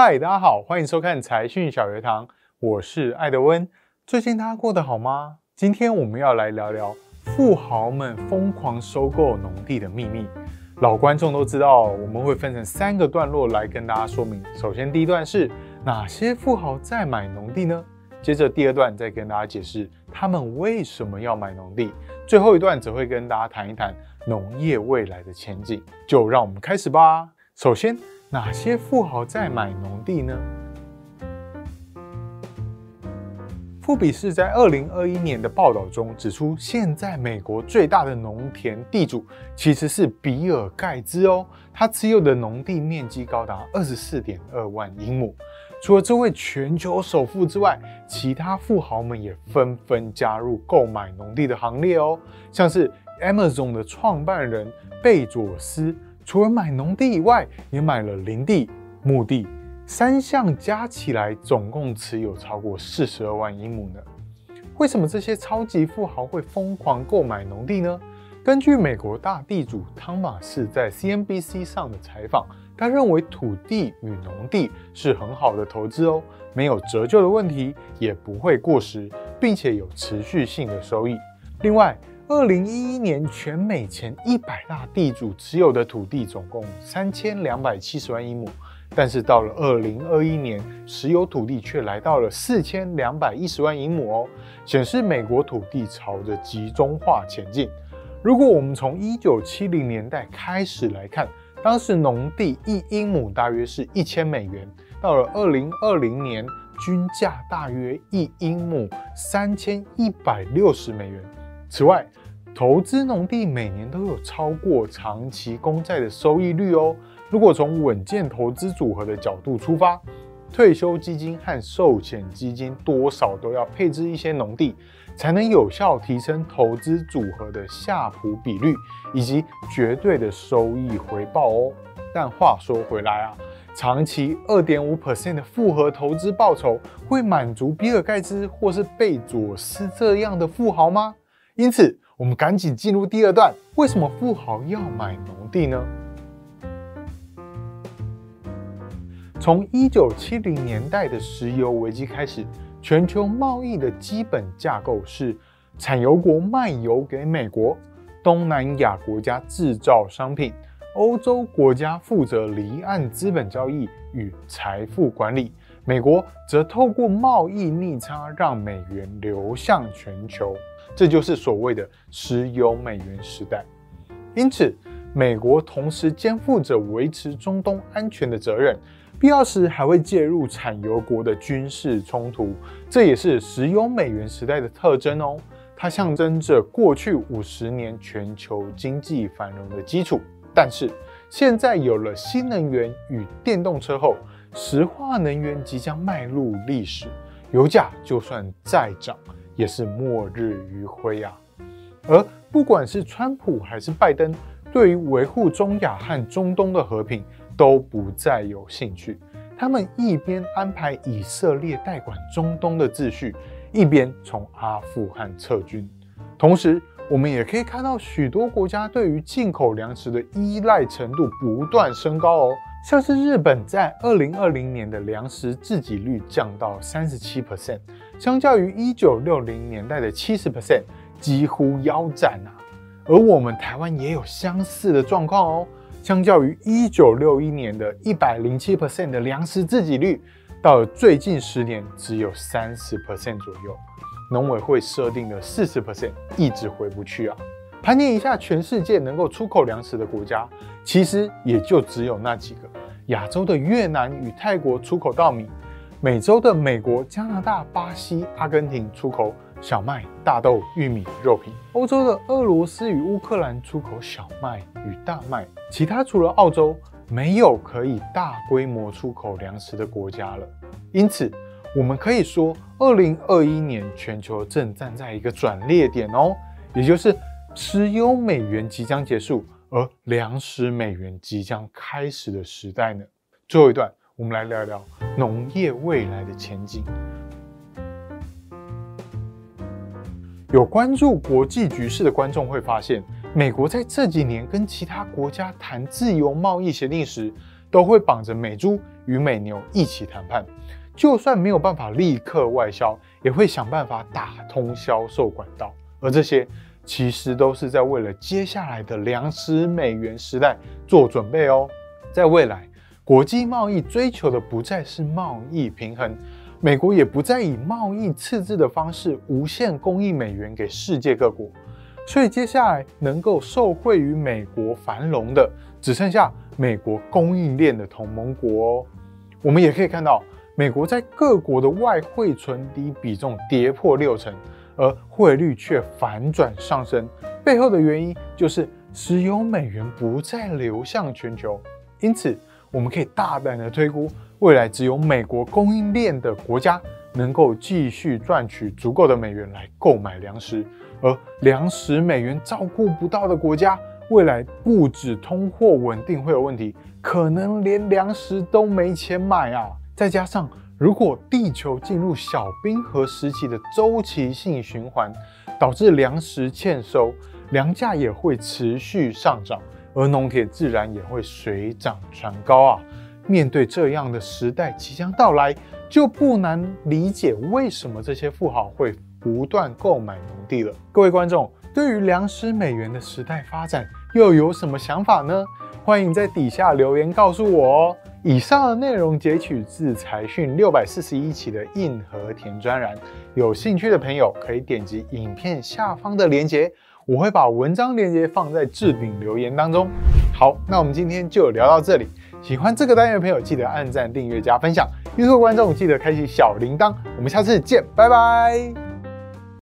嗨，大家好，欢迎收看财讯小学堂，我是艾德温。最近大家过得好吗？今天我们要来聊聊富豪们疯狂收购农地的秘密。老观众都知道，我们会分成三个段落来跟大家说明。首先，第一段是哪些富豪在买农地呢？接着，第二段再跟大家解释他们为什么要买农地。最后一段则会跟大家谈一谈农业未来的前景。就让我们开始吧。首先，哪些富豪在买农地呢？富比士在二零二一年的报道中指出，现在美国最大的农田地主其实是比尔盖茨哦，他持有的农地面积高达二十四点二万英亩。除了这位全球首富之外，其他富豪们也纷纷加入购买农地的行列哦，像是 Amazon 的创办人贝佐斯。除了买农地以外，也买了林地、墓地，三项加起来总共持有超过四十二万英亩呢。为什么这些超级富豪会疯狂购买农地呢？根据美国大地主汤马士在 CNBC 上的采访，他认为土地与农地是很好的投资哦，没有折旧的问题，也不会过时，并且有持续性的收益。另外，二零一一年，全美前一百大地主持有的土地总共三千两百七十万英亩，但是到了二零二一年，持有土地却来到了四千两百一十万英亩哦，显示美国土地朝着集中化前进。如果我们从一九七零年代开始来看，当时农地一英亩大约是一千美元，到了二零二零年，均价大约一英亩三千一百六十美元。此外，投资农地每年都有超过长期公债的收益率哦。如果从稳健投资组合的角度出发，退休基金和寿险基金多少都要配置一些农地，才能有效提升投资组合的夏普比率以及绝对的收益回报哦。但话说回来啊，长期二点五 percent 的复合投资报酬会满足比尔盖茨或是贝佐斯这样的富豪吗？因此。我们赶紧进入第二段。为什么富豪要买农地呢？从一九七零年代的石油危机开始，全球贸易的基本架构是产油国卖油给美国，东南亚国家制造商品，欧洲国家负责离岸资本交易与财富管理，美国则透过贸易逆差让美元流向全球。这就是所谓的石油美元时代，因此，美国同时肩负着维持中东安全的责任，必要时还会介入产油国的军事冲突。这也是石油美元时代的特征哦，它象征着过去五十年全球经济繁荣的基础。但是，现在有了新能源与电动车后，石化能源即将迈入历史，油价就算再涨。也是末日余晖啊！而不管是川普还是拜登，对于维护中亚和中东的和平都不再有兴趣。他们一边安排以色列代管中东的秩序，一边从阿富汗撤军。同时，我们也可以看到许多国家对于进口粮食的依赖程度不断升高哦。像是日本在二零二零年的粮食自给率降到三十七 percent，相较于一九六零年代的七十 percent，几乎腰斩啊。而我们台湾也有相似的状况哦，相较于一九六一年的一百零七 percent 的粮食自给率，到了最近十年只有三十 percent 左右，农委会设定的四十 percent 一直回不去啊。盘点一下全世界能够出口粮食的国家，其实也就只有那几个。亚洲的越南与泰国出口稻米，美洲的美国、加拿大、巴西、阿根廷出口小麦、大豆、玉米、肉品；欧洲的俄罗斯与乌克兰出口小麦与大麦。其他除了澳洲，没有可以大规模出口粮食的国家了。因此，我们可以说，二零二一年全球正站在一个转捩点哦，也就是石油美元即将结束。而粮食美元即将开始的时代呢？最后一段，我们来聊聊农业未来的前景。有关注国际局势的观众会发现，美国在这几年跟其他国家谈自由贸易协定时，都会绑着美猪与美牛一起谈判。就算没有办法立刻外销，也会想办法打通销售管道。而这些其实都是在为了接下来的粮食美元时代做准备哦。在未来，国际贸易追求的不再是贸易平衡，美国也不再以贸易赤字的方式无限供应美元给世界各国。所以接下来能够受惠于美国繁荣的，只剩下美国供应链的同盟国哦。我们也可以看到。美国在各国的外汇存底比重跌破六成，而汇率却反转上升，背后的原因就是石油美元不再流向全球。因此，我们可以大胆的推估，未来只有美国供应链的国家能够继续赚取足够的美元来购买粮食，而粮食美元照顾不到的国家，未来不止通货稳定会有问题，可能连粮食都没钱买啊！再加上，如果地球进入小冰河时期的周期性循环，导致粮食欠收，粮价也会持续上涨，而农田自然也会水涨船高啊！面对这样的时代即将到来，就不难理解为什么这些富豪会不断购买农地了。各位观众，对于粮食美元的时代发展，又有什么想法呢？欢迎在底下留言告诉我哦。以上的内容截取自财讯六百四十一期的硬核田专栏，有兴趣的朋友可以点击影片下方的链接，我会把文章链接放在置顶留言当中。好，那我们今天就聊到这里。喜欢这个单元的朋友，记得按赞、订阅、加分享。预祝观众记得开启小铃铛。我们下次见，拜拜。